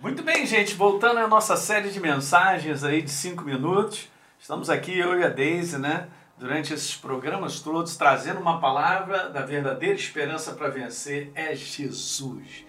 Muito bem, gente, voltando à nossa série de mensagens aí de cinco minutos. Estamos aqui, eu e a Deise, né? Durante esses programas todos, trazendo uma palavra da verdadeira esperança para vencer é Jesus.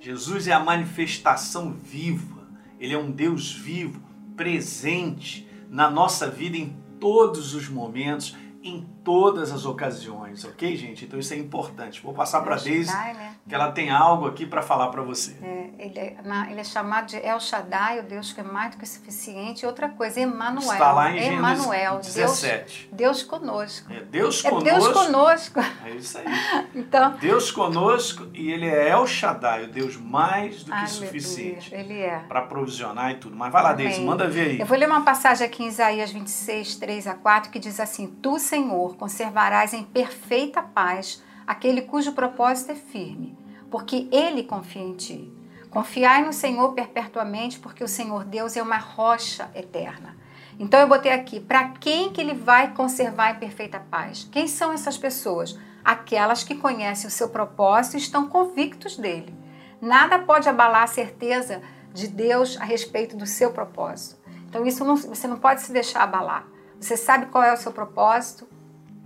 Jesus é a manifestação viva, ele é um Deus vivo, presente na nossa vida em todos os momentos em todas as ocasiões, ok, gente? Então isso é importante. Vou passar para a Deise, né? que ela tem algo aqui para falar para você. É, ele, é, ele, é, chamado de El Shaddai, o Deus que é mais do que suficiente. Outra coisa, Emmanuel. Está lá em Emmanuel, 17. Deus, Deus conosco. É Deus conosco. É Deus conosco. É isso aí. então, Deus conosco e ele é El Shaddai, o Deus mais do que aleluia, suficiente. Ele é. Para provisionar e tudo. Mas vai lá. Deise, manda ver aí. Eu vou ler uma passagem aqui em Isaías 26, 3 a 4, que diz assim: Tu, Senhor, conservarás em perfeita paz aquele cujo propósito é firme, porque ele confia em ti. Confiai no Senhor perpetuamente, porque o Senhor Deus é uma rocha eterna. Então eu botei aqui, para quem que ele vai conservar em perfeita paz? Quem são essas pessoas? Aquelas que conhecem o seu propósito e estão convictos dele. Nada pode abalar a certeza de Deus a respeito do seu propósito. Então isso não, você não pode se deixar abalar. Você sabe qual é o seu propósito,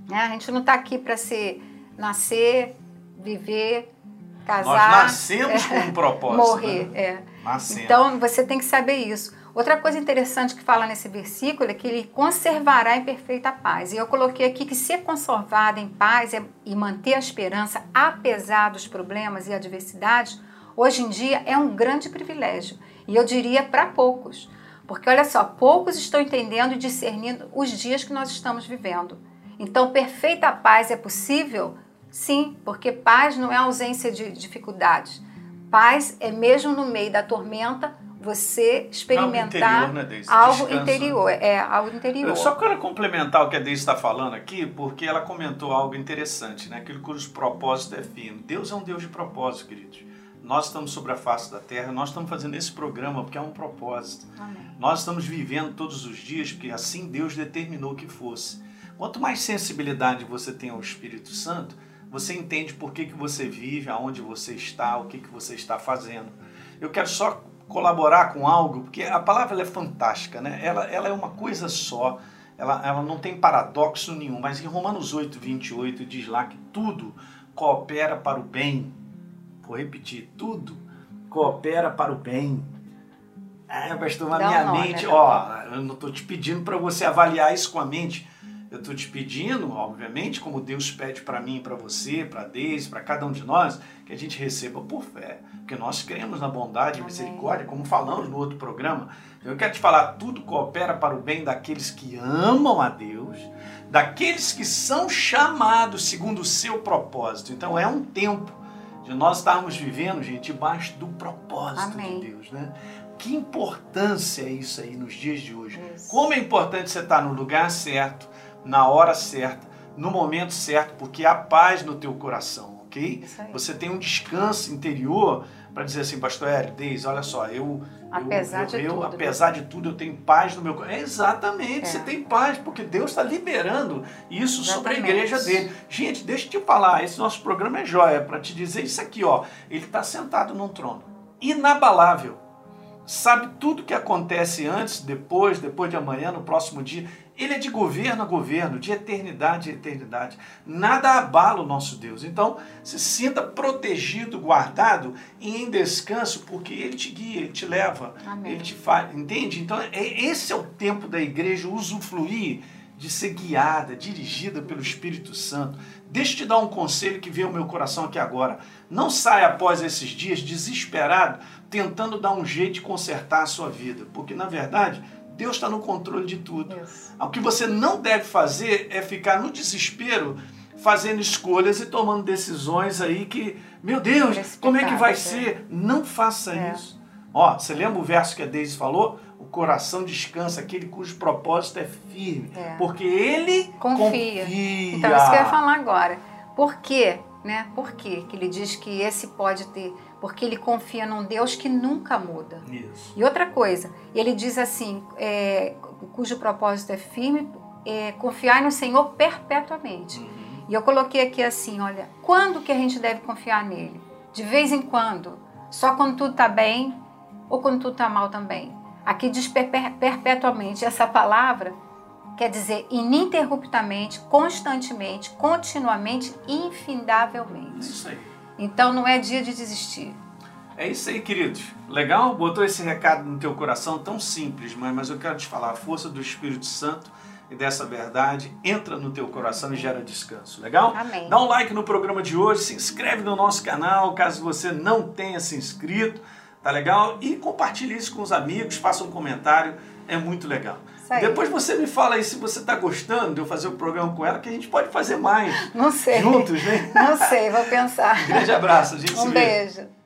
né? A gente não está aqui para se nascer, viver, casar. Nós nascemos é, com um propósito. Morrer, né? é. Nascemos. Então você tem que saber isso. Outra coisa interessante que fala nesse versículo é que ele conservará em perfeita paz. E eu coloquei aqui que ser conservado em paz é, e manter a esperança, apesar dos problemas e adversidades, hoje em dia é um grande privilégio. E eu diria para poucos. Porque olha só, poucos estão entendendo e discernindo os dias que nós estamos vivendo. Então, perfeita paz é possível? Sim, porque paz não é ausência de dificuldades. Paz é mesmo no meio da tormenta você experimentar algo interior, né, algo interior, é algo interior. Eu só quero complementar o que a Deise está falando aqui, porque ela comentou algo interessante, né? Aquilo cujo propósito é firme. Deus é um Deus de propósito, queridos. Nós estamos sobre a face da terra, nós estamos fazendo esse programa porque é um propósito. Amém. Nós estamos vivendo todos os dias porque assim Deus determinou que fosse. Quanto mais sensibilidade você tem ao Espírito Santo, você entende por que, que você vive, aonde você está, o que, que você está fazendo. Eu quero só colaborar com algo, porque a palavra é fantástica, né? Ela, ela é uma coisa só, ela, ela não tem paradoxo nenhum, mas em Romanos 8, 28 diz lá que tudo coopera para o bem. Vou repetir, tudo coopera para o bem. É, pastor, na minha mente, né? ó, eu não estou te pedindo para você avaliar isso com a mente, eu estou te pedindo, obviamente, como Deus pede para mim, para você, para Deise, para cada um de nós, que a gente receba por fé, porque nós cremos na bondade e misericórdia, como falamos no outro programa. Eu quero te falar, tudo coopera para o bem daqueles que amam a Deus, daqueles que são chamados segundo o seu propósito. Então é um tempo de nós estarmos vivendo, gente, debaixo do propósito Amém. de Deus, né? Que importância é isso aí nos dias de hoje? Isso. Como é importante você estar no lugar certo, na hora certa, no momento certo, porque há paz no teu coração, ok? Você tem um descanso interior para dizer assim, pastor Hélio, Deise, olha só, eu, apesar, eu, de, eu, tudo, apesar de tudo, eu tenho paz no meu coração. exatamente, é. você tem paz, porque Deus está liberando isso exatamente. sobre a igreja dele. Gente, deixa eu te falar, esse nosso programa é joia, para te dizer isso aqui, ó. Ele está sentado num trono, inabalável sabe tudo que acontece antes, depois, depois de amanhã, no próximo dia. Ele é de governo a governo, de eternidade a eternidade. Nada abala o nosso Deus. Então, se sinta protegido, guardado e em descanso, porque Ele te guia, Ele te leva, Amém. Ele te faz. Entende? Então, é, esse é o tempo da igreja usufruir de ser guiada, dirigida pelo Espírito Santo. Deixa eu te dar um conselho que veio ao meu coração aqui agora. Não saia após esses dias desesperado, tentando dar um jeito de consertar a sua vida, porque na verdade Deus está no controle de tudo. Isso. O que você não deve fazer é ficar no desespero fazendo escolhas e tomando decisões aí que, meu Deus, como é que vai é. ser? Não faça é. isso. Ó, você lembra o verso que a Deise falou? O coração descansa, aquele cujo propósito é firme, é. porque ele confia. confia. Então, isso que eu ia falar agora. Por quê? Né? Por quê que ele diz que esse pode ter? Porque ele confia num Deus que nunca muda. Isso. E outra coisa, ele diz assim, é, cujo propósito é firme, é, confiar no Senhor perpetuamente. Uhum. E eu coloquei aqui assim, olha, quando que a gente deve confiar nele? De vez em quando? Só quando tudo está bem? ou quando tudo está mal também? Aqui diz perpetuamente. Essa palavra quer dizer ininterruptamente, constantemente, continuamente, infindavelmente. É isso aí. Então não é dia de desistir. É isso aí, queridos. Legal? Botou esse recado no teu coração tão simples, mãe, mas eu quero te falar, a força do Espírito Santo e dessa verdade entra no teu coração e gera descanso. Legal? Amém. Dá um like no programa de hoje, se inscreve no nosso canal, caso você não tenha se inscrito, tá legal? E compartilhe isso com os amigos, faça um comentário, é muito legal. Depois você me fala aí se você está gostando de eu fazer o programa com ela, que a gente pode fazer mais. Não sei. Juntos, né? Não sei, vou pensar. Grande abraço, gente um. Um beijo.